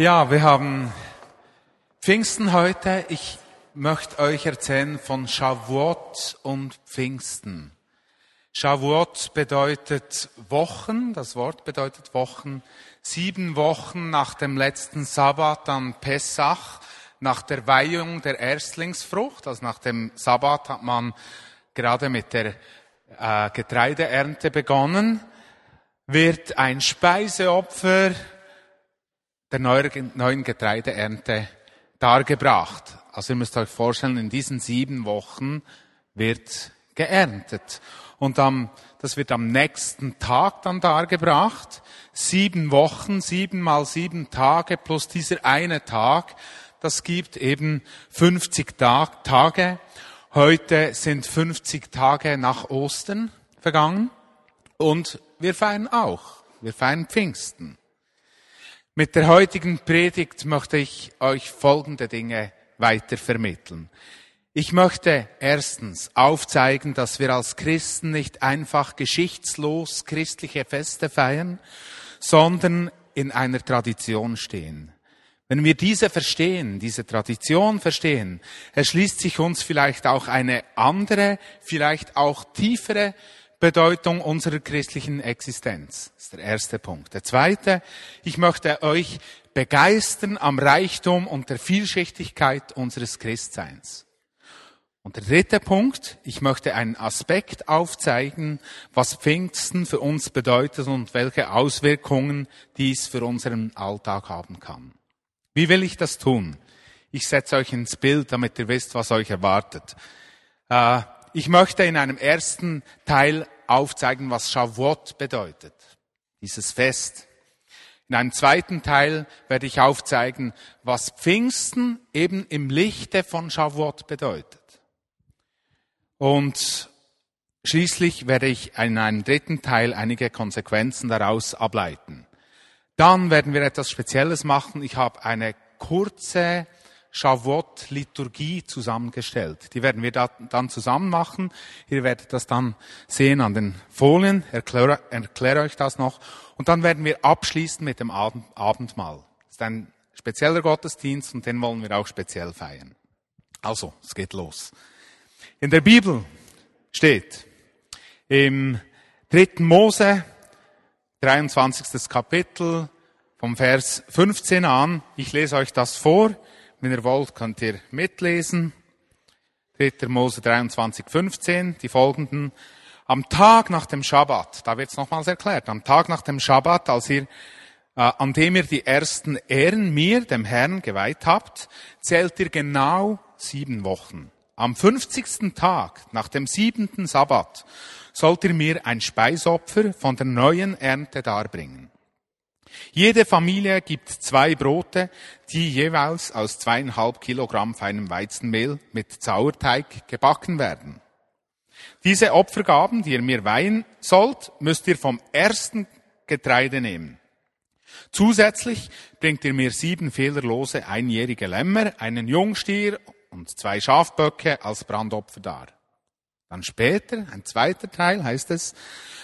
Ja, wir haben Pfingsten heute. Ich möchte euch erzählen von Shavuot und Pfingsten. Shavuot bedeutet Wochen, das Wort bedeutet Wochen. Sieben Wochen nach dem letzten Sabbat an Pessach, nach der Weihung der Erstlingsfrucht, also nach dem Sabbat hat man gerade mit der äh, Getreideernte begonnen, wird ein Speiseopfer der neuen Getreideernte dargebracht. Also ihr müsst euch vorstellen, in diesen sieben Wochen wird geerntet. Und am, das wird am nächsten Tag dann dargebracht. Sieben Wochen, sieben mal sieben Tage plus dieser eine Tag. Das gibt eben 50 Tage. Heute sind 50 Tage nach Ostern vergangen. Und wir feiern auch. Wir feiern Pfingsten. Mit der heutigen Predigt möchte ich euch folgende Dinge weiter vermitteln. Ich möchte erstens aufzeigen, dass wir als Christen nicht einfach geschichtslos christliche Feste feiern, sondern in einer Tradition stehen. Wenn wir diese verstehen, diese Tradition verstehen, erschließt sich uns vielleicht auch eine andere, vielleicht auch tiefere Bedeutung unserer christlichen Existenz. Das ist der erste Punkt. Der zweite, ich möchte euch begeistern am Reichtum und der Vielschichtigkeit unseres Christseins. Und der dritte Punkt, ich möchte einen Aspekt aufzeigen, was Pfingsten für uns bedeutet und welche Auswirkungen dies für unseren Alltag haben kann. Wie will ich das tun? Ich setze euch ins Bild, damit ihr wisst, was euch erwartet. Äh, ich möchte in einem ersten Teil aufzeigen, was Shavuot bedeutet, dieses Fest. In einem zweiten Teil werde ich aufzeigen, was Pfingsten eben im Lichte von Shavuot bedeutet. Und schließlich werde ich in einem dritten Teil einige Konsequenzen daraus ableiten. Dann werden wir etwas Spezielles machen. Ich habe eine kurze Shavuot-Liturgie zusammengestellt. Die werden wir da, dann zusammen machen. Ihr werdet das dann sehen an den Folien. Erkläre, erkläre euch das noch. Und dann werden wir abschließen mit dem Abend, Abendmahl. Das ist ein spezieller Gottesdienst und den wollen wir auch speziell feiern. Also, es geht los. In der Bibel steht im dritten Mose, 23. Kapitel, vom Vers 15 an, ich lese euch das vor, wenn ihr wollt, könnt ihr mitlesen. 3. Mose 23, 15, die folgenden. Am Tag nach dem Schabbat, da wird es nochmals erklärt, am Tag nach dem Schabbat, als ihr, äh, an dem ihr die ersten Ehren mir, dem Herrn, geweiht habt, zählt ihr genau sieben Wochen. Am 50. Tag nach dem siebenten Sabbat sollt ihr mir ein Speisopfer von der neuen Ernte darbringen. Jede Familie gibt zwei Brote, die jeweils aus zweieinhalb Kilogramm feinem Weizenmehl mit Sauerteig gebacken werden. Diese Opfergaben, die ihr mir weihen sollt, müsst ihr vom ersten Getreide nehmen. Zusätzlich bringt ihr mir sieben fehlerlose einjährige Lämmer, einen Jungstier und zwei Schafböcke als Brandopfer dar. Dann später, ein zweiter Teil heißt es,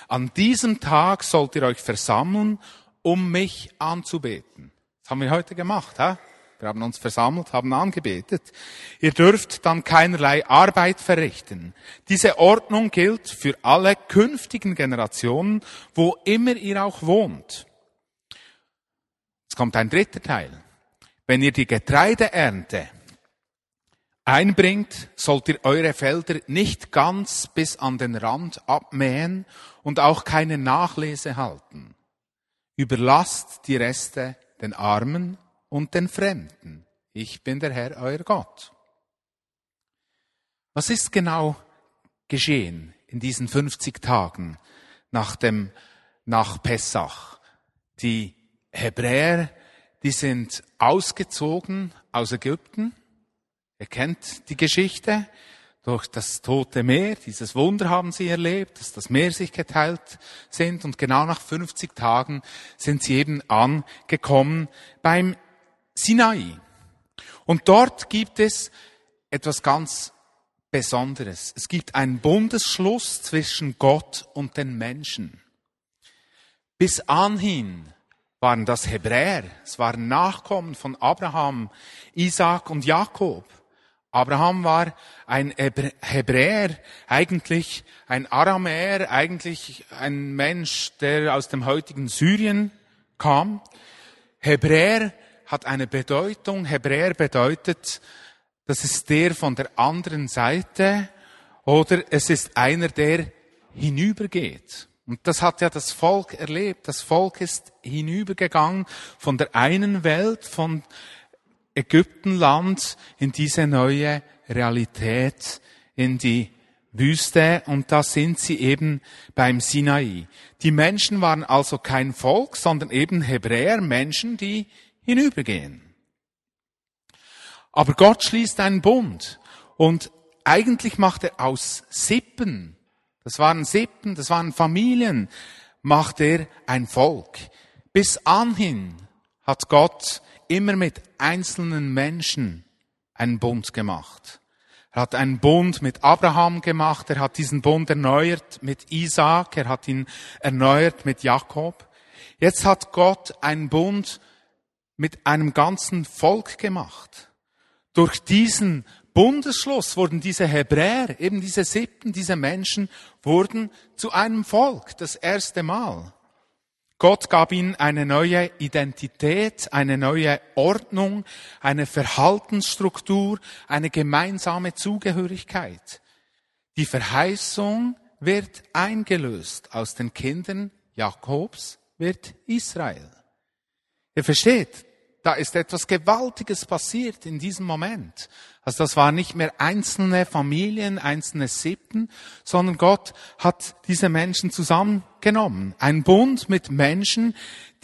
an diesem Tag sollt ihr euch versammeln um mich anzubeten. Das haben wir heute gemacht. Hä? Wir haben uns versammelt, haben angebetet. Ihr dürft dann keinerlei Arbeit verrichten. Diese Ordnung gilt für alle künftigen Generationen, wo immer ihr auch wohnt. Jetzt kommt ein dritter Teil. Wenn ihr die Getreideernte einbringt, sollt ihr eure Felder nicht ganz bis an den Rand abmähen und auch keine Nachlese halten. Überlasst die Reste den Armen und den Fremden. Ich bin der Herr, euer Gott. Was ist genau geschehen in diesen 50 Tagen nach dem, nach Pessach? Die Hebräer, die sind ausgezogen aus Ägypten. Ihr kennt die Geschichte durch das Tote Meer, dieses Wunder haben sie erlebt, dass das Meer sich geteilt sind und genau nach 50 Tagen sind sie eben angekommen beim Sinai. Und dort gibt es etwas ganz Besonderes. Es gibt einen Bundesschluss zwischen Gott und den Menschen. Bis anhin waren das Hebräer. Es waren Nachkommen von Abraham, Isaac und Jakob. Abraham war ein Hebräer, eigentlich ein Aramäer, eigentlich ein Mensch, der aus dem heutigen Syrien kam. Hebräer hat eine Bedeutung. Hebräer bedeutet, das ist der von der anderen Seite oder es ist einer, der hinübergeht. Und das hat ja das Volk erlebt. Das Volk ist hinübergegangen von der einen Welt, von Ägyptenland in diese neue Realität, in die Wüste und da sind sie eben beim Sinai. Die Menschen waren also kein Volk, sondern eben Hebräer, Menschen, die hinübergehen. Aber Gott schließt einen Bund und eigentlich macht er aus Sippen, das waren Sippen, das waren Familien, macht er ein Volk. Bis anhin hat Gott immer mit einzelnen Menschen einen Bund gemacht. Er hat einen Bund mit Abraham gemacht, er hat diesen Bund erneuert mit Isaac, er hat ihn erneuert mit Jakob. Jetzt hat Gott einen Bund mit einem ganzen Volk gemacht. Durch diesen Bundesschluss wurden diese Hebräer, eben diese Siebten, diese Menschen, wurden zu einem Volk, das erste Mal. Gott gab ihnen eine neue Identität, eine neue Ordnung, eine Verhaltensstruktur, eine gemeinsame Zugehörigkeit. Die Verheißung wird eingelöst. Aus den Kindern Jakobs wird Israel. Ihr versteht, da ist etwas Gewaltiges passiert in diesem Moment. Also das waren nicht mehr einzelne Familien, einzelne Sippen, sondern Gott hat diese Menschen zusammengenommen. Ein Bund mit Menschen,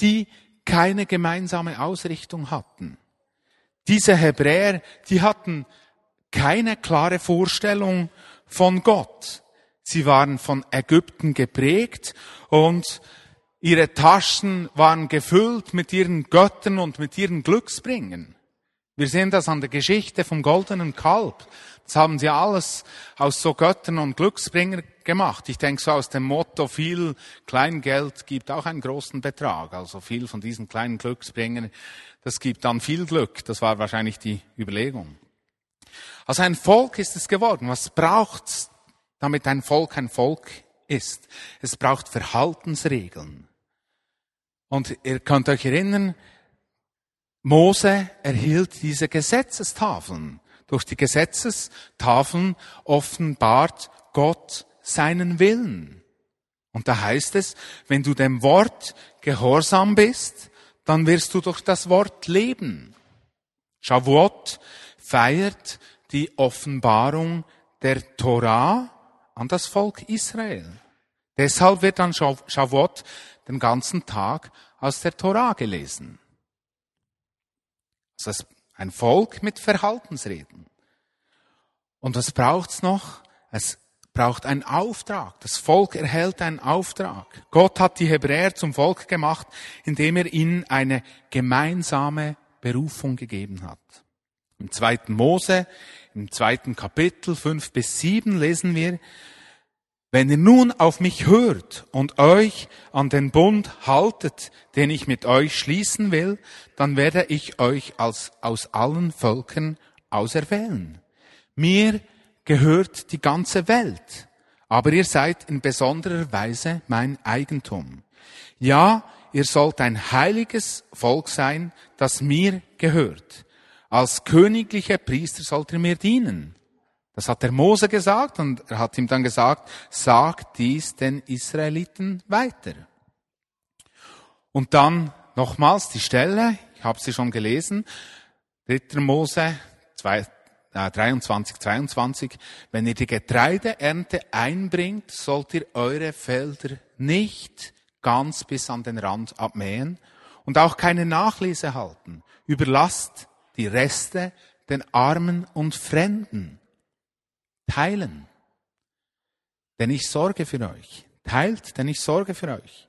die keine gemeinsame Ausrichtung hatten. Diese Hebräer, die hatten keine klare Vorstellung von Gott. Sie waren von Ägypten geprägt und Ihre Taschen waren gefüllt mit ihren Göttern und mit ihren Glücksbringen. Wir sehen das an der Geschichte vom goldenen Kalb. Das haben sie alles aus so Göttern und Glücksbringer gemacht. Ich denke so aus dem Motto, viel Kleingeld gibt auch einen großen Betrag. Also viel von diesen kleinen Glücksbringern, das gibt dann viel Glück. Das war wahrscheinlich die Überlegung. Also ein Volk ist es geworden. Was braucht's, damit ein Volk ein Volk ist? Es braucht Verhaltensregeln. Und ihr könnt euch erinnern, Mose erhielt diese Gesetzestafeln. Durch die Gesetzestafeln offenbart Gott seinen Willen. Und da heißt es, wenn du dem Wort gehorsam bist, dann wirst du durch das Wort leben. Shavuot feiert die Offenbarung der Torah an das Volk Israel. Deshalb wird an Shavuot den ganzen Tag aus der Torah gelesen. Das ist ein Volk mit Verhaltensreden. Und was braucht's noch? Es braucht einen Auftrag. Das Volk erhält einen Auftrag. Gott hat die Hebräer zum Volk gemacht, indem er ihnen eine gemeinsame Berufung gegeben hat. Im zweiten Mose, im zweiten Kapitel fünf bis sieben lesen wir, wenn ihr nun auf mich hört und euch an den Bund haltet, den ich mit euch schließen will, dann werde ich euch als, aus allen Völkern auserwählen. Mir gehört die ganze Welt, aber ihr seid in besonderer Weise mein Eigentum. Ja, ihr sollt ein heiliges Volk sein, das mir gehört. Als königliche Priester sollt ihr mir dienen. Das hat der Mose gesagt und er hat ihm dann gesagt, sag dies den Israeliten weiter. Und dann nochmals die Stelle, ich habe sie schon gelesen, 3. Mose 2, äh, 23, 22, wenn ihr die Getreideernte einbringt, sollt ihr eure Felder nicht ganz bis an den Rand abmähen und auch keine Nachlese halten. Überlasst die Reste den Armen und Fremden teilen. Denn ich sorge für euch. Teilt, denn ich sorge für euch.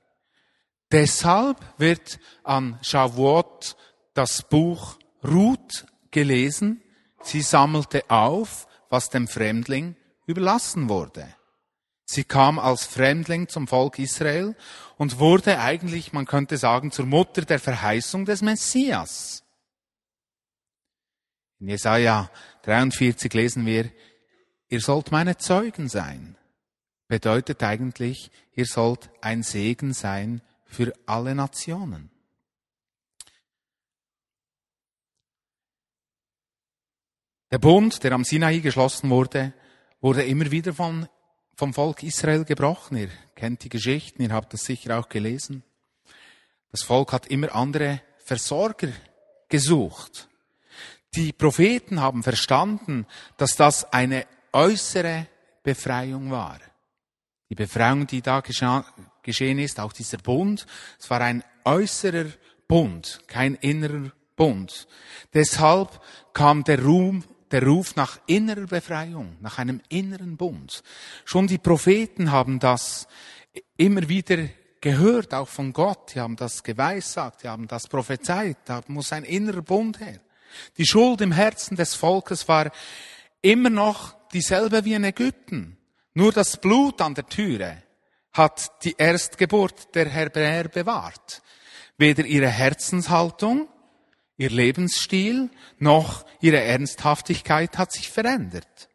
Deshalb wird an Shavuot das Buch Ruth gelesen. Sie sammelte auf, was dem Fremdling überlassen wurde. Sie kam als Fremdling zum Volk Israel und wurde eigentlich, man könnte sagen, zur Mutter der Verheißung des Messias. In Jesaja 43 lesen wir, ihr sollt meine Zeugen sein. Bedeutet eigentlich, ihr sollt ein Segen sein für alle Nationen. Der Bund, der am Sinai geschlossen wurde, wurde immer wieder von, vom Volk Israel gebrochen. Ihr kennt die Geschichten, ihr habt das sicher auch gelesen. Das Volk hat immer andere Versorger gesucht. Die Propheten haben verstanden, dass das eine äußere Befreiung war. Die Befreiung, die da geschehen ist, auch dieser Bund, es war ein äußerer Bund, kein innerer Bund. Deshalb kam der Ruhm der Ruf nach innerer Befreiung, nach einem inneren Bund. Schon die Propheten haben das immer wieder gehört, auch von Gott. Die haben das geweissagt, die haben das prophezeit. Da muss ein innerer Bund her. Die Schuld im Herzen des Volkes war immer noch dieselbe wie in Ägypten. Nur das Blut an der Türe hat die Erstgeburt der Hebräer bewahrt. Weder ihre Herzenshaltung, Ihr Lebensstil noch ihre Ernsthaftigkeit hat sich verändert.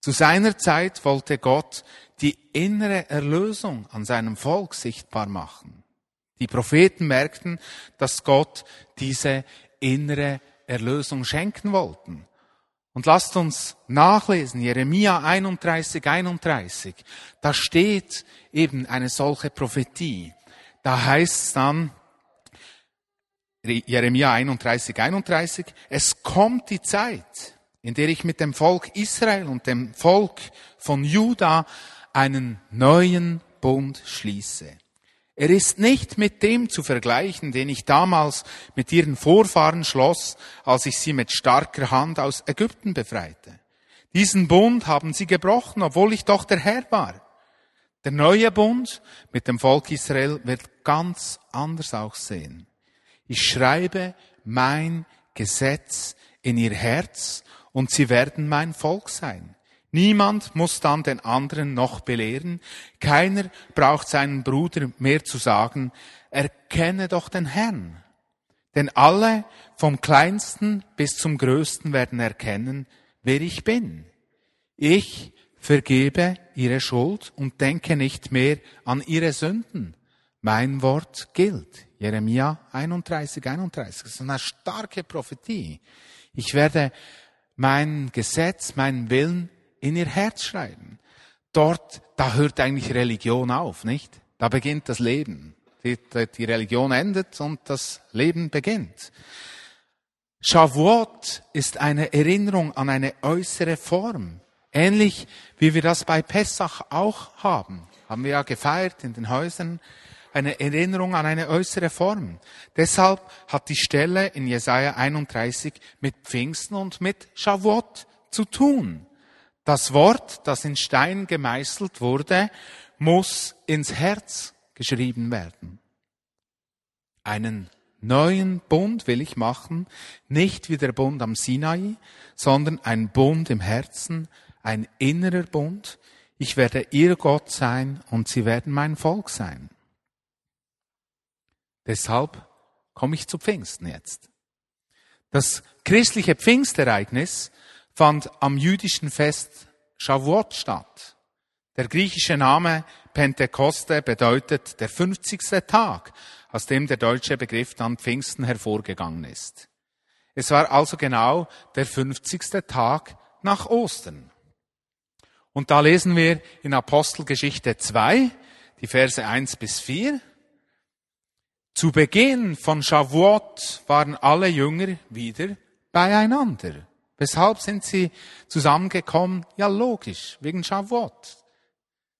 Zu seiner Zeit wollte Gott die innere Erlösung an seinem Volk sichtbar machen. Die Propheten merkten, dass Gott diese innere Erlösung schenken wollten. Und lasst uns nachlesen, Jeremia 31, 31. Da steht eben eine solche Prophetie. Da heißt es dann, Jeremia 31, 31, es kommt die Zeit, in der ich mit dem Volk Israel und dem Volk von Juda einen neuen Bund schließe. Er ist nicht mit dem zu vergleichen, den ich damals mit ihren Vorfahren schloss, als ich sie mit starker Hand aus Ägypten befreite. Diesen Bund haben sie gebrochen, obwohl ich doch der Herr war. Der neue Bund mit dem Volk Israel wird ganz anders aussehen. Ich schreibe mein Gesetz in ihr Herz und sie werden mein Volk sein. Niemand muss dann den anderen noch belehren. Keiner braucht seinen Bruder mehr zu sagen, erkenne doch den Herrn. Denn alle vom kleinsten bis zum größten werden erkennen, wer ich bin. Ich vergebe ihre Schuld und denke nicht mehr an ihre Sünden. Mein Wort gilt. Jeremia 31, 31. Das ist eine starke Prophetie. Ich werde mein Gesetz, meinen Willen in ihr Herz schreiben. Dort, da hört eigentlich Religion auf, nicht? Da beginnt das Leben. Die, die Religion endet und das Leben beginnt. Shavuot ist eine Erinnerung an eine äußere Form. Ähnlich wie wir das bei Pessach auch haben. Haben wir ja gefeiert in den Häusern eine Erinnerung an eine äußere Form. Deshalb hat die Stelle in Jesaja 31 mit Pfingsten und mit Shavuot zu tun. Das Wort, das in Stein gemeißelt wurde, muss ins Herz geschrieben werden. Einen neuen Bund will ich machen, nicht wie der Bund am Sinai, sondern ein Bund im Herzen, ein innerer Bund. Ich werde ihr Gott sein und sie werden mein Volk sein. Deshalb komme ich zu Pfingsten jetzt. Das christliche Pfingstereignis fand am jüdischen Fest Shavuot statt. Der griechische Name Pentekoste bedeutet der 50. Tag, aus dem der deutsche Begriff dann Pfingsten hervorgegangen ist. Es war also genau der 50. Tag nach Ostern. Und da lesen wir in Apostelgeschichte 2, die Verse 1 bis 4. Zu Beginn von Shavuot waren alle Jünger wieder beieinander. Weshalb sind sie zusammengekommen? Ja, logisch, wegen Shavuot.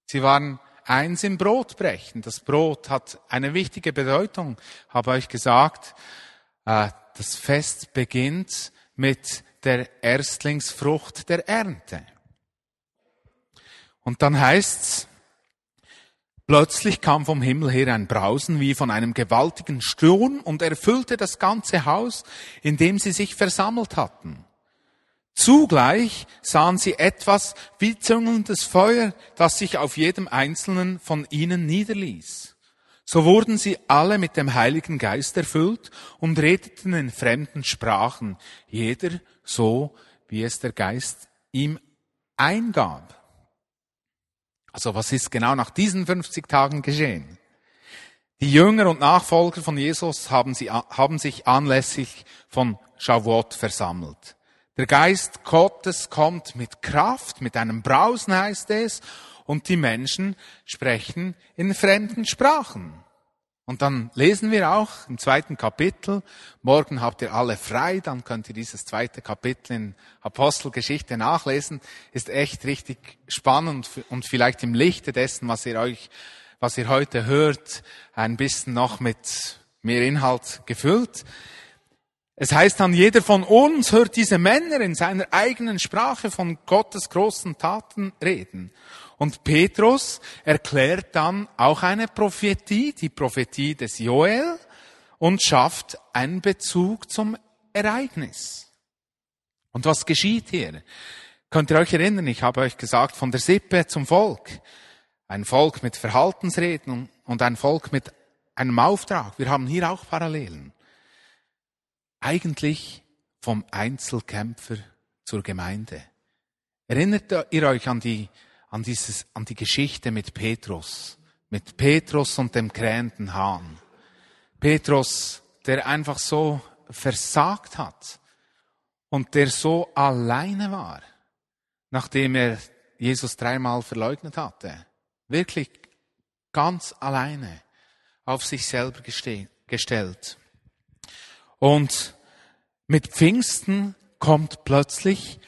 Sie waren eins im Brotbrechen. Das Brot hat eine wichtige Bedeutung, habe euch gesagt. Äh, das Fest beginnt mit der Erstlingsfrucht der Ernte. Und dann heißt's, Plötzlich kam vom Himmel her ein Brausen wie von einem gewaltigen Sturm und erfüllte das ganze Haus, in dem sie sich versammelt hatten. Zugleich sahen sie etwas wie züngelndes Feuer, das sich auf jedem einzelnen von ihnen niederließ. So wurden sie alle mit dem Heiligen Geist erfüllt und redeten in fremden Sprachen, jeder so, wie es der Geist ihm eingab. Also was ist genau nach diesen 50 Tagen geschehen? Die Jünger und Nachfolger von Jesus haben, sie, haben sich anlässlich von Shavuot versammelt. Der Geist Gottes kommt mit Kraft, mit einem Brausen heißt es, und die Menschen sprechen in fremden Sprachen. Und dann lesen wir auch im zweiten Kapitel, morgen habt ihr alle frei, dann könnt ihr dieses zweite Kapitel in Apostelgeschichte nachlesen, ist echt richtig spannend und vielleicht im Lichte dessen, was ihr euch, was ihr heute hört, ein bisschen noch mit mehr Inhalt gefüllt. Es heißt dann, jeder von uns hört diese Männer in seiner eigenen Sprache von Gottes großen Taten reden. Und Petrus erklärt dann auch eine Prophetie, die Prophetie des Joel, und schafft einen Bezug zum Ereignis. Und was geschieht hier? Könnt ihr euch erinnern, ich habe euch gesagt, von der Sippe zum Volk. Ein Volk mit Verhaltensreden und ein Volk mit einem Auftrag. Wir haben hier auch Parallelen eigentlich vom Einzelkämpfer zur Gemeinde. Erinnert ihr euch an die, an dieses, an die Geschichte mit Petrus, mit Petrus und dem krähenden Hahn. Petrus, der einfach so versagt hat und der so alleine war, nachdem er Jesus dreimal verleugnet hatte. Wirklich ganz alleine auf sich selber gestellt. Und mit Pfingsten kommt plötzlich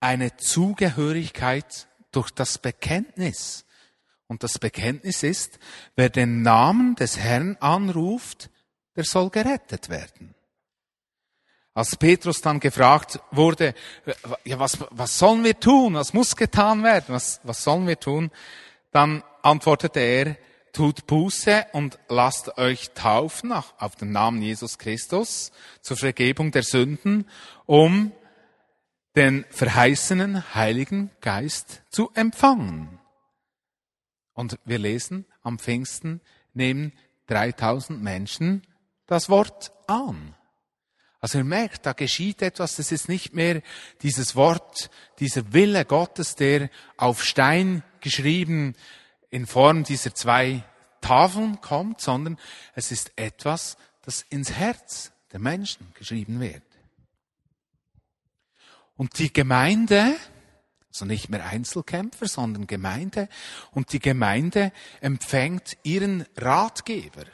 eine Zugehörigkeit durch das Bekenntnis. Und das Bekenntnis ist, wer den Namen des Herrn anruft, der soll gerettet werden. Als Petrus dann gefragt wurde, ja, was, was sollen wir tun? Was muss getan werden? Was, was sollen wir tun? Dann antwortete er, tut Buße und lasst euch taufen auf den Namen Jesus Christus zur Vergebung der Sünden, um den verheißenen Heiligen Geist zu empfangen. Und wir lesen, am Pfingsten nehmen 3000 Menschen das Wort an. Also ihr merkt, da geschieht etwas, das ist nicht mehr dieses Wort, dieser Wille Gottes, der auf Stein geschrieben in Form dieser zwei Tafeln kommt, sondern es ist etwas, das ins Herz der Menschen geschrieben wird. Und die Gemeinde, also nicht mehr Einzelkämpfer, sondern Gemeinde, und die Gemeinde empfängt ihren Ratgeber.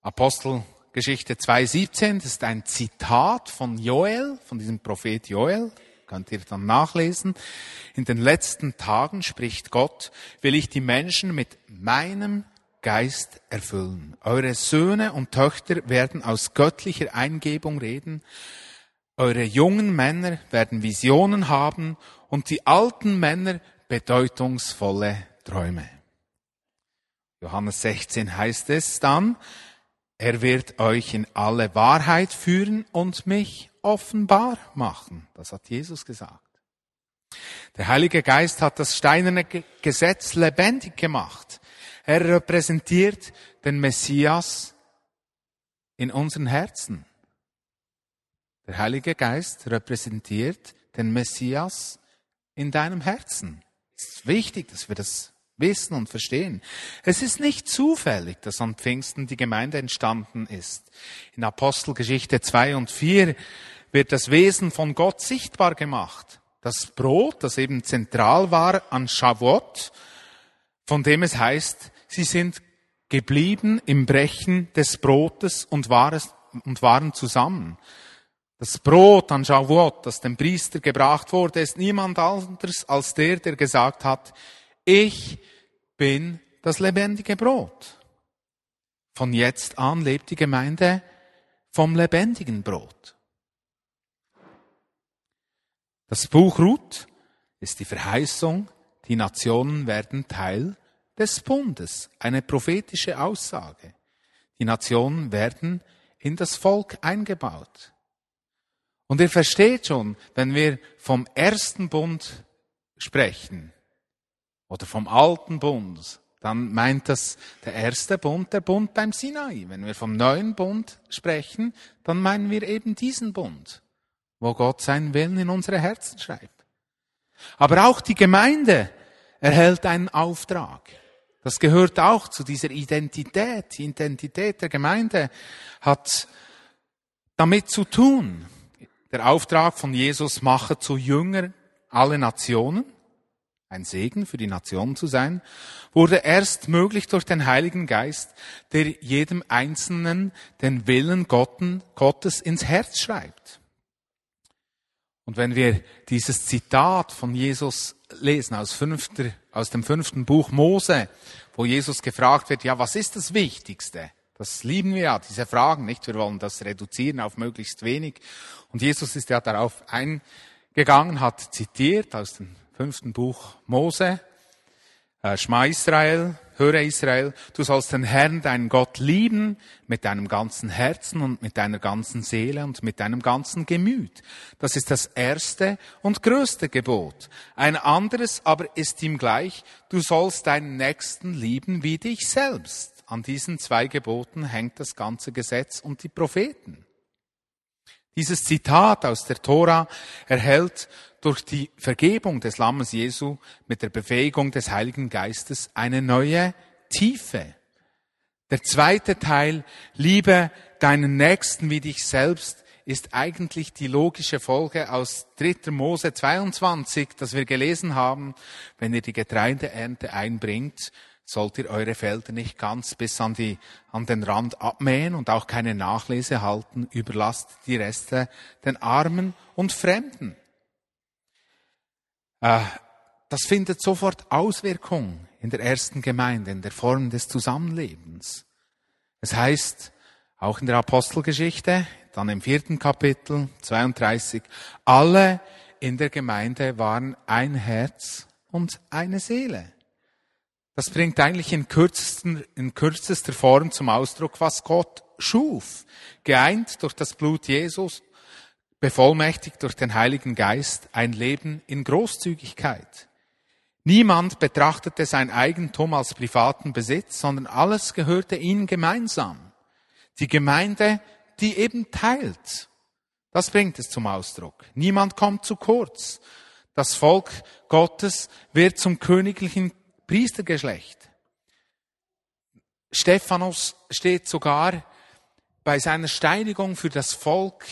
Apostelgeschichte 2.17, das ist ein Zitat von Joel, von diesem Prophet Joel, Könnt ihr dann nachlesen. In den letzten Tagen spricht Gott, will ich die Menschen mit meinem Geist erfüllen. Eure Söhne und Töchter werden aus göttlicher Eingebung reden. Eure jungen Männer werden Visionen haben und die alten Männer bedeutungsvolle Träume. Johannes 16 heißt es dann, er wird euch in alle Wahrheit führen und mich offenbar machen. Das hat Jesus gesagt. Der Heilige Geist hat das steinerne Gesetz lebendig gemacht. Er repräsentiert den Messias in unseren Herzen. Der Heilige Geist repräsentiert den Messias in deinem Herzen. Es ist wichtig, dass wir das wissen und verstehen. Es ist nicht zufällig, dass an Pfingsten die Gemeinde entstanden ist. In Apostelgeschichte 2 und 4 wird das Wesen von Gott sichtbar gemacht. Das Brot, das eben zentral war an Shavuot, von dem es heißt, sie sind geblieben im Brechen des Brotes und, waren zusammen. Das Brot an Shavuot, das dem Priester gebracht wurde, ist niemand anderes als der, der gesagt hat, ich bin das lebendige Brot. Von jetzt an lebt die Gemeinde vom lebendigen Brot. Das Buch Ruth ist die Verheißung, die Nationen werden Teil des Bundes, eine prophetische Aussage. Die Nationen werden in das Volk eingebaut. Und ihr versteht schon, wenn wir vom ersten Bund sprechen oder vom alten Bund, dann meint das der erste Bund, der Bund beim Sinai. Wenn wir vom neuen Bund sprechen, dann meinen wir eben diesen Bund, wo Gott seinen Willen in unsere Herzen schreibt. Aber auch die Gemeinde erhält einen Auftrag. Das gehört auch zu dieser Identität. Die Identität der Gemeinde hat damit zu tun. Der Auftrag von Jesus mache zu Jünger alle Nationen, ein Segen für die Nationen zu sein, wurde erst möglich durch den Heiligen Geist, der jedem Einzelnen den Willen Gottes ins Herz schreibt. Und wenn wir dieses Zitat von Jesus lesen aus, fünfter, aus dem fünften Buch Mose, wo Jesus gefragt wird, ja, was ist das Wichtigste? Das lieben wir ja, diese Fragen, nicht? Wir wollen das reduzieren auf möglichst wenig. Und Jesus ist ja darauf eingegangen, hat zitiert aus dem fünften Buch Mose, äh, Schma Israel, höre Israel, du sollst den Herrn, deinen Gott lieben mit deinem ganzen Herzen und mit deiner ganzen Seele und mit deinem ganzen Gemüt. Das ist das erste und größte Gebot. Ein anderes aber ist ihm gleich, du sollst deinen Nächsten lieben wie dich selbst. An diesen zwei Geboten hängt das ganze Gesetz und die Propheten. Dieses Zitat aus der Tora erhält durch die Vergebung des Lammes Jesu mit der Befähigung des Heiligen Geistes eine neue Tiefe. Der zweite Teil, liebe deinen Nächsten wie dich selbst, ist eigentlich die logische Folge aus 3. Mose 22, das wir gelesen haben. Wenn ihr die Getreideernte einbringt, sollt ihr eure Felder nicht ganz bis an, die, an den Rand abmähen und auch keine Nachlese halten, überlasst die Reste den Armen und Fremden. Äh, das findet sofort Auswirkung in der ersten Gemeinde, in der Form des Zusammenlebens. Es heißt, auch in der Apostelgeschichte, dann im vierten Kapitel 32, alle in der Gemeinde waren ein Herz und eine Seele. Das bringt eigentlich in, kürzesten, in kürzester Form zum Ausdruck, was Gott schuf. Geeint durch das Blut Jesus, bevollmächtigt durch den Heiligen Geist, ein Leben in Großzügigkeit. Niemand betrachtete sein Eigentum als privaten Besitz, sondern alles gehörte ihnen gemeinsam. Die Gemeinde, die eben teilt. Das bringt es zum Ausdruck. Niemand kommt zu kurz. Das Volk Gottes wird zum königlichen Priestergeschlecht. Stephanus steht sogar bei seiner Steinigung für das Volk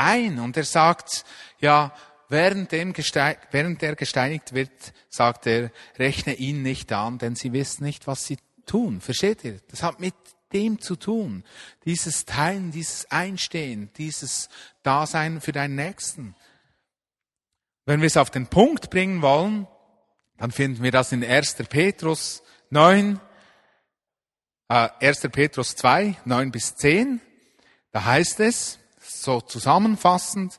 ein und er sagt, ja, während, dem während er gesteinigt wird, sagt er, rechne ihn nicht an, denn sie wissen nicht, was sie tun. Versteht ihr? Das hat mit dem zu tun. Dieses Teilen, dieses Einstehen, dieses Dasein für deinen Nächsten. Wenn wir es auf den Punkt bringen wollen, dann finden wir das in 1. Petrus 9, äh, 1. Petrus 2, 9 bis 10. Da heißt es, so zusammenfassend,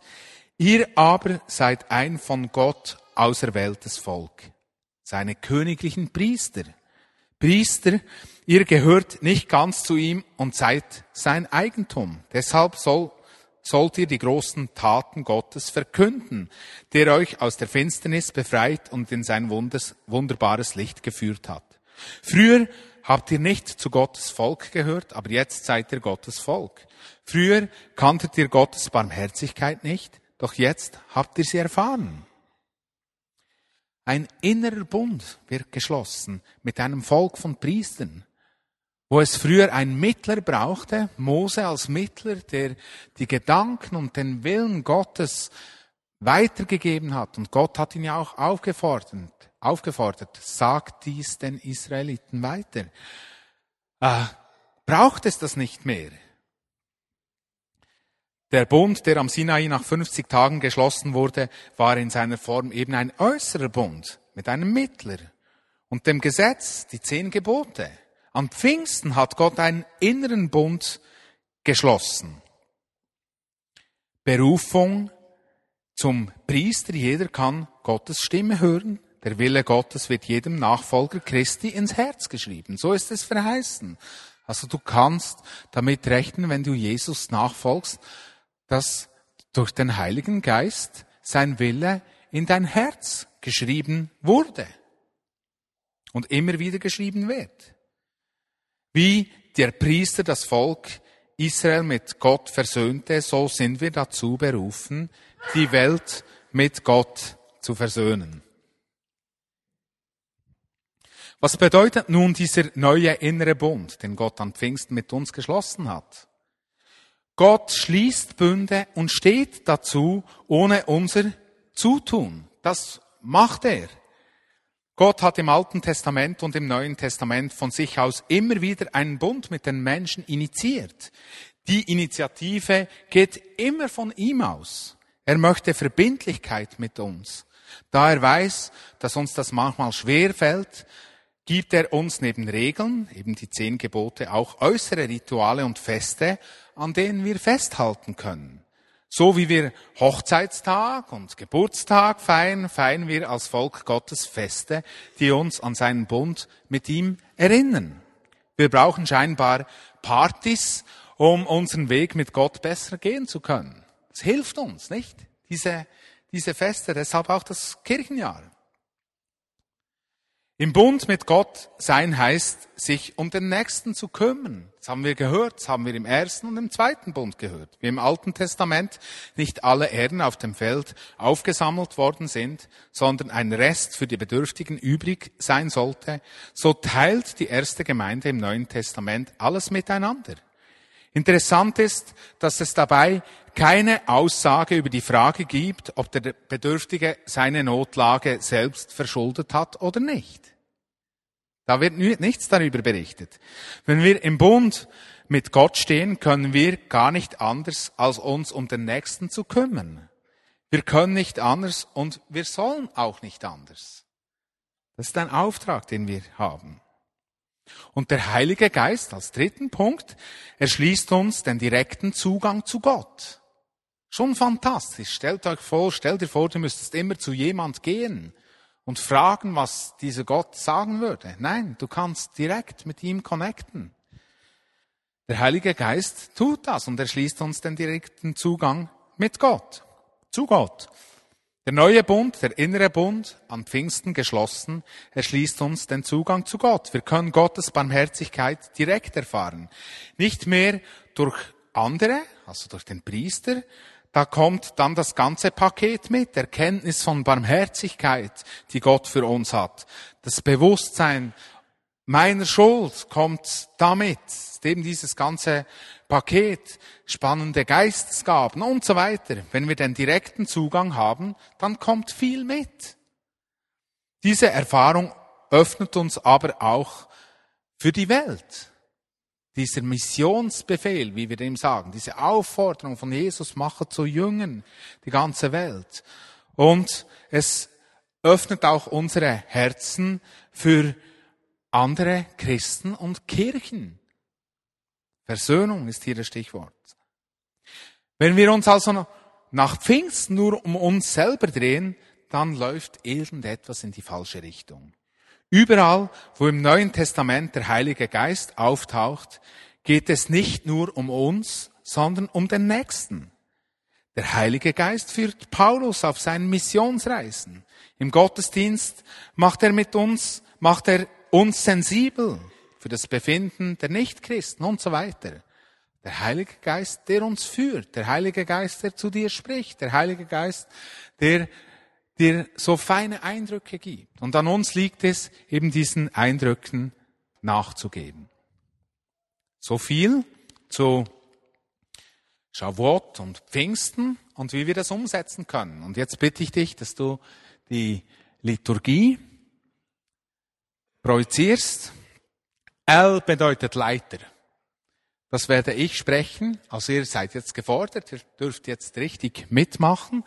ihr aber seid ein von Gott auserwähltes Volk, seine königlichen Priester. Priester, ihr gehört nicht ganz zu ihm und seid sein Eigentum. Deshalb soll sollt ihr die großen Taten Gottes verkünden, der euch aus der Finsternis befreit und in sein wunders, wunderbares Licht geführt hat. Früher habt ihr nicht zu Gottes Volk gehört, aber jetzt seid ihr Gottes Volk. Früher kanntet ihr Gottes Barmherzigkeit nicht, doch jetzt habt ihr sie erfahren. Ein innerer Bund wird geschlossen mit einem Volk von Priestern wo es früher ein Mittler brauchte, Mose als Mittler, der die Gedanken und den Willen Gottes weitergegeben hat. Und Gott hat ihn ja auch aufgefordert, aufgefordert, sagt dies den Israeliten weiter. Äh, braucht es das nicht mehr? Der Bund, der am Sinai nach 50 Tagen geschlossen wurde, war in seiner Form eben ein äußerer Bund mit einem Mittler und dem Gesetz, die zehn Gebote. Am Pfingsten hat Gott einen inneren Bund geschlossen. Berufung zum Priester. Jeder kann Gottes Stimme hören. Der Wille Gottes wird jedem Nachfolger Christi ins Herz geschrieben. So ist es verheißen. Also du kannst damit rechnen, wenn du Jesus nachfolgst, dass durch den Heiligen Geist sein Wille in dein Herz geschrieben wurde und immer wieder geschrieben wird. Wie der Priester das Volk Israel mit Gott versöhnte, so sind wir dazu berufen, die Welt mit Gott zu versöhnen. Was bedeutet nun dieser neue innere Bund, den Gott an Pfingsten mit uns geschlossen hat? Gott schließt Bünde und steht dazu ohne unser Zutun. Das macht er. Gott hat im Alten Testament und im Neuen Testament von sich aus immer wieder einen Bund mit den Menschen initiiert. Die Initiative geht immer von ihm aus. Er möchte Verbindlichkeit mit uns. Da er weiß, dass uns das manchmal schwer fällt, gibt er uns neben Regeln, eben die zehn Gebote, auch äußere Rituale und Feste, an denen wir festhalten können. So wie wir Hochzeitstag und Geburtstag feiern, feiern wir als Volk Gottes Feste, die uns an seinen Bund mit ihm erinnern. Wir brauchen scheinbar Partys, um unseren Weg mit Gott besser gehen zu können. Es hilft uns, nicht? Diese, diese Feste, deshalb auch das Kirchenjahr. Im Bund mit Gott sein heißt, sich um den Nächsten zu kümmern. Das haben wir gehört, das haben wir im ersten und im zweiten Bund gehört. Wie im Alten Testament nicht alle Erden auf dem Feld aufgesammelt worden sind, sondern ein Rest für die Bedürftigen übrig sein sollte, so teilt die erste Gemeinde im Neuen Testament alles miteinander. Interessant ist, dass es dabei keine Aussage über die Frage gibt, ob der Bedürftige seine Notlage selbst verschuldet hat oder nicht. Da wird nichts darüber berichtet. Wenn wir im Bund mit Gott stehen, können wir gar nicht anders, als uns um den Nächsten zu kümmern. Wir können nicht anders und wir sollen auch nicht anders. Das ist ein Auftrag, den wir haben. Und der Heilige Geist als dritten Punkt erschließt uns den direkten Zugang zu Gott. Schon fantastisch. Stellt euch vor, stellt dir vor, du müsstest immer zu jemand gehen und fragen, was dieser Gott sagen würde. Nein, du kannst direkt mit ihm connecten. Der Heilige Geist tut das und er schließt uns den direkten Zugang mit Gott, zu Gott. Der neue Bund, der innere Bund, an Pfingsten geschlossen, erschließt uns den Zugang zu Gott. Wir können Gottes Barmherzigkeit direkt erfahren. Nicht mehr durch andere, also durch den Priester, da kommt dann das ganze Paket mit. Erkenntnis von Barmherzigkeit, die Gott für uns hat. Das Bewusstsein meiner Schuld kommt damit. Eben dieses ganze Paket, spannende Geistesgaben und so weiter. Wenn wir den direkten Zugang haben, dann kommt viel mit. Diese Erfahrung öffnet uns aber auch für die Welt dieser Missionsbefehl, wie wir dem sagen, diese Aufforderung von Jesus, mache zu Jüngern die ganze Welt. Und es öffnet auch unsere Herzen für andere Christen und Kirchen. Versöhnung ist hier das Stichwort. Wenn wir uns also nach Pfingsten nur um uns selber drehen, dann läuft irgendetwas in die falsche Richtung. Überall, wo im Neuen Testament der Heilige Geist auftaucht, geht es nicht nur um uns, sondern um den Nächsten. Der Heilige Geist führt Paulus auf seinen Missionsreisen. Im Gottesdienst macht er mit uns, macht er uns sensibel für das Befinden der Nichtchristen und so weiter. Der Heilige Geist, der uns führt, der Heilige Geist, der zu dir spricht, der Heilige Geist, der dir so feine Eindrücke gibt. Und an uns liegt es, eben diesen Eindrücken nachzugeben. So viel zu Shavuot und Pfingsten und wie wir das umsetzen können. Und jetzt bitte ich dich, dass du die Liturgie projizierst. L bedeutet Leiter. Das werde ich sprechen. Also ihr seid jetzt gefordert, ihr dürft jetzt richtig mitmachen.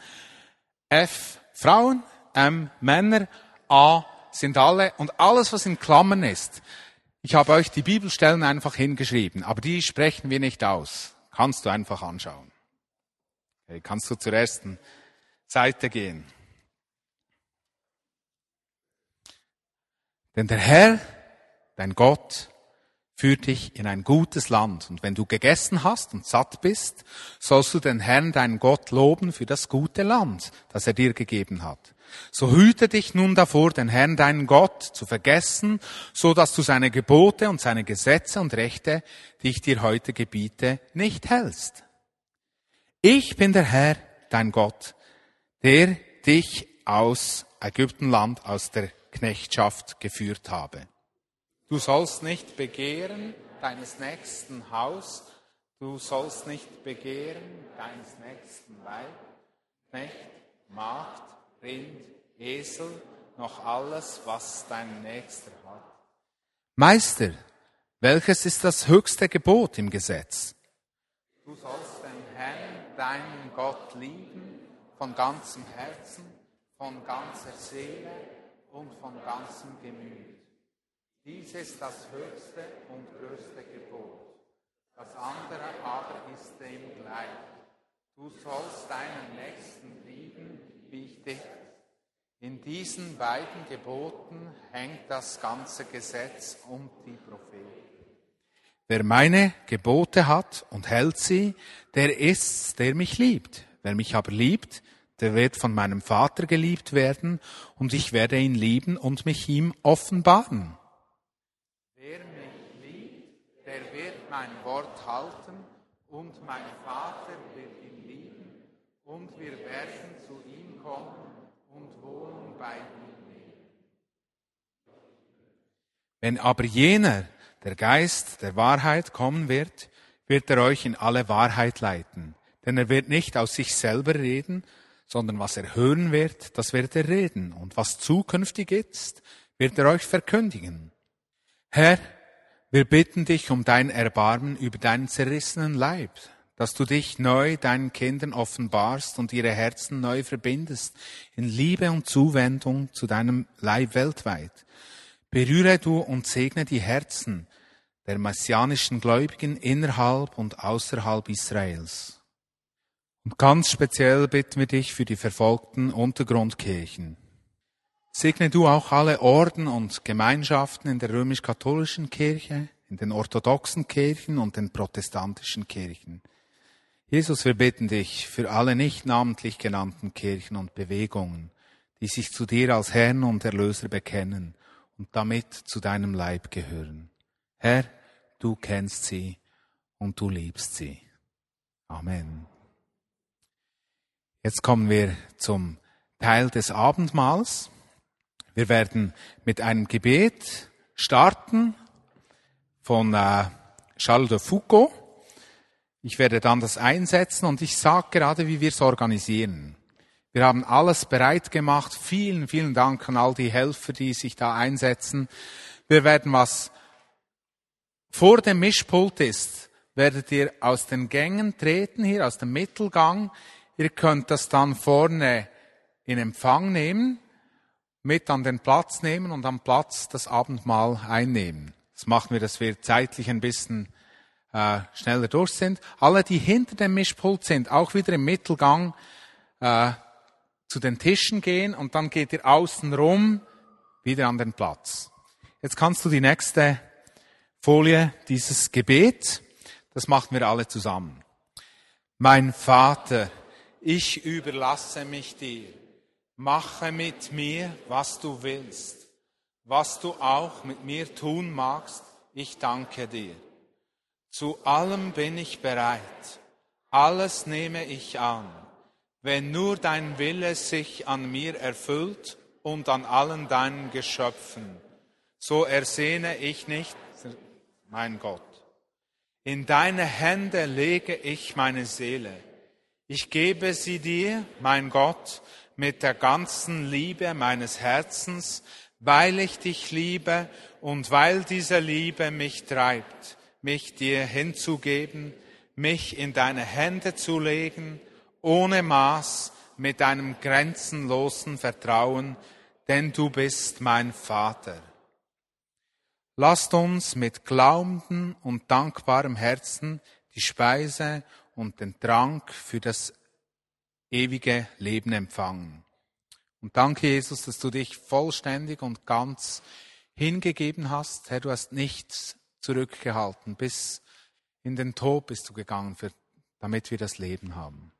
F Frauen, M Männer, A sind alle und alles, was in Klammern ist. Ich habe euch die Bibelstellen einfach hingeschrieben, aber die sprechen wir nicht aus. Kannst du einfach anschauen. Okay, kannst du zur ersten Seite gehen. Denn der Herr, dein Gott, führ dich in ein gutes Land. Und wenn du gegessen hast und satt bist, sollst du den Herrn, deinen Gott, loben für das gute Land, das er dir gegeben hat. So hüte dich nun davor, den Herrn, deinen Gott, zu vergessen, so dass du seine Gebote und seine Gesetze und Rechte, die ich dir heute gebiete, nicht hältst. Ich bin der Herr, dein Gott, der dich aus Ägyptenland, aus der Knechtschaft geführt habe. Du sollst nicht begehren deines nächsten Haus, du sollst nicht begehren deines nächsten Weib, Knecht, Magd, Rind, Esel, noch alles, was dein Nächster hat. Meister, welches ist das höchste Gebot im Gesetz? Du sollst den Herrn, deinen Gott lieben, von ganzem Herzen, von ganzer Seele und von ganzem Gemüt. Dies ist das höchste und größte Gebot. Das andere aber ist dem gleich. Du sollst deinen Nächsten lieben, wie ich dich. In diesen beiden Geboten hängt das ganze Gesetz und die Propheten. Wer meine Gebote hat und hält sie, der ist's, der mich liebt. Wer mich aber liebt, der wird von meinem Vater geliebt werden, und ich werde ihn lieben und mich ihm offenbaren. Wer mich liebt, der wird mein Wort halten, und mein Vater wird ihn lieben, und wir werden zu ihm kommen und wohnen bei ihm. Wenn aber jener, der Geist der Wahrheit kommen wird, wird er euch in alle Wahrheit leiten. Denn er wird nicht aus sich selber reden, sondern was er hören wird, das wird er reden. Und was zukünftig ist, wird er euch verkündigen. Herr, wir bitten dich um dein Erbarmen über deinen zerrissenen Leib, dass du dich neu deinen Kindern offenbarst und ihre Herzen neu verbindest in Liebe und Zuwendung zu deinem Leib weltweit. Berühre du und segne die Herzen der messianischen Gläubigen innerhalb und außerhalb Israels. Und ganz speziell bitten wir dich für die verfolgten Untergrundkirchen. Segne du auch alle Orden und Gemeinschaften in der römisch-katholischen Kirche, in den orthodoxen Kirchen und den protestantischen Kirchen. Jesus, wir bitten dich für alle nicht namentlich genannten Kirchen und Bewegungen, die sich zu dir als Herrn und Erlöser bekennen und damit zu deinem Leib gehören. Herr, du kennst sie und du liebst sie. Amen. Jetzt kommen wir zum Teil des Abendmahls. Wir werden mit einem Gebet starten von äh, Charles de Foucault. Ich werde dann das einsetzen und ich sage gerade, wie wir es organisieren. Wir haben alles bereit gemacht. Vielen, vielen Dank an all die Helfer, die sich da einsetzen. Wir werden was vor dem Mischpult ist, werdet ihr aus den Gängen treten, hier aus dem Mittelgang. Ihr könnt das dann vorne in Empfang nehmen, mit an den Platz nehmen und am Platz das Abendmahl einnehmen. Das machen wir, dass wir zeitlich ein bisschen äh, schneller durch sind. Alle, die hinter dem Mischpult sind, auch wieder im Mittelgang äh, zu den Tischen gehen und dann geht ihr außen rum wieder an den Platz. Jetzt kannst du die nächste Folie dieses Gebet. Das machen wir alle zusammen. Mein Vater, ich überlasse mich dir. Mache mit mir, was du willst. Was du auch mit mir tun magst, ich danke dir. Zu allem bin ich bereit. Alles nehme ich an. Wenn nur dein Wille sich an mir erfüllt und an allen deinen Geschöpfen, so ersehne ich nicht mein Gott. In deine Hände lege ich meine Seele. Ich gebe sie dir, mein Gott, mit der ganzen Liebe meines Herzens, weil ich dich liebe und weil diese Liebe mich treibt, mich dir hinzugeben, mich in deine Hände zu legen, ohne Maß, mit einem grenzenlosen Vertrauen, denn du bist mein Vater. Lasst uns mit glaubendem und dankbarem Herzen die Speise und den Trank für das ewige Leben empfangen. Und danke, Jesus, dass du dich vollständig und ganz hingegeben hast. Herr, du hast nichts zurückgehalten. Bis in den Tod bist du gegangen, für, damit wir das Leben haben.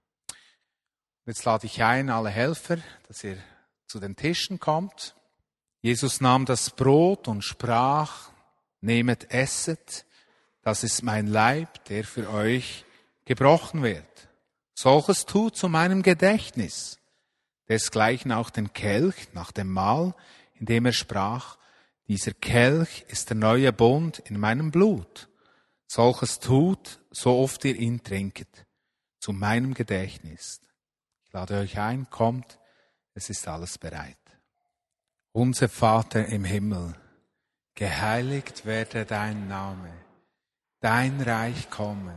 Jetzt lade ich ein, alle Helfer, dass ihr zu den Tischen kommt. Jesus nahm das Brot und sprach, nehmet, esset, das ist mein Leib, der für euch gebrochen wird. Solches tut zu meinem Gedächtnis. Desgleichen auch den Kelch nach dem Mahl, in dem er sprach, dieser Kelch ist der neue Bund in meinem Blut. Solches tut, so oft ihr ihn trinket, zu meinem Gedächtnis. Ich lade euch ein, kommt, es ist alles bereit. Unser Vater im Himmel, geheiligt werde dein Name, dein Reich komme,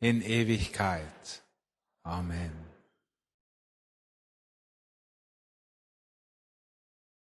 in Ewigkeit. Amen.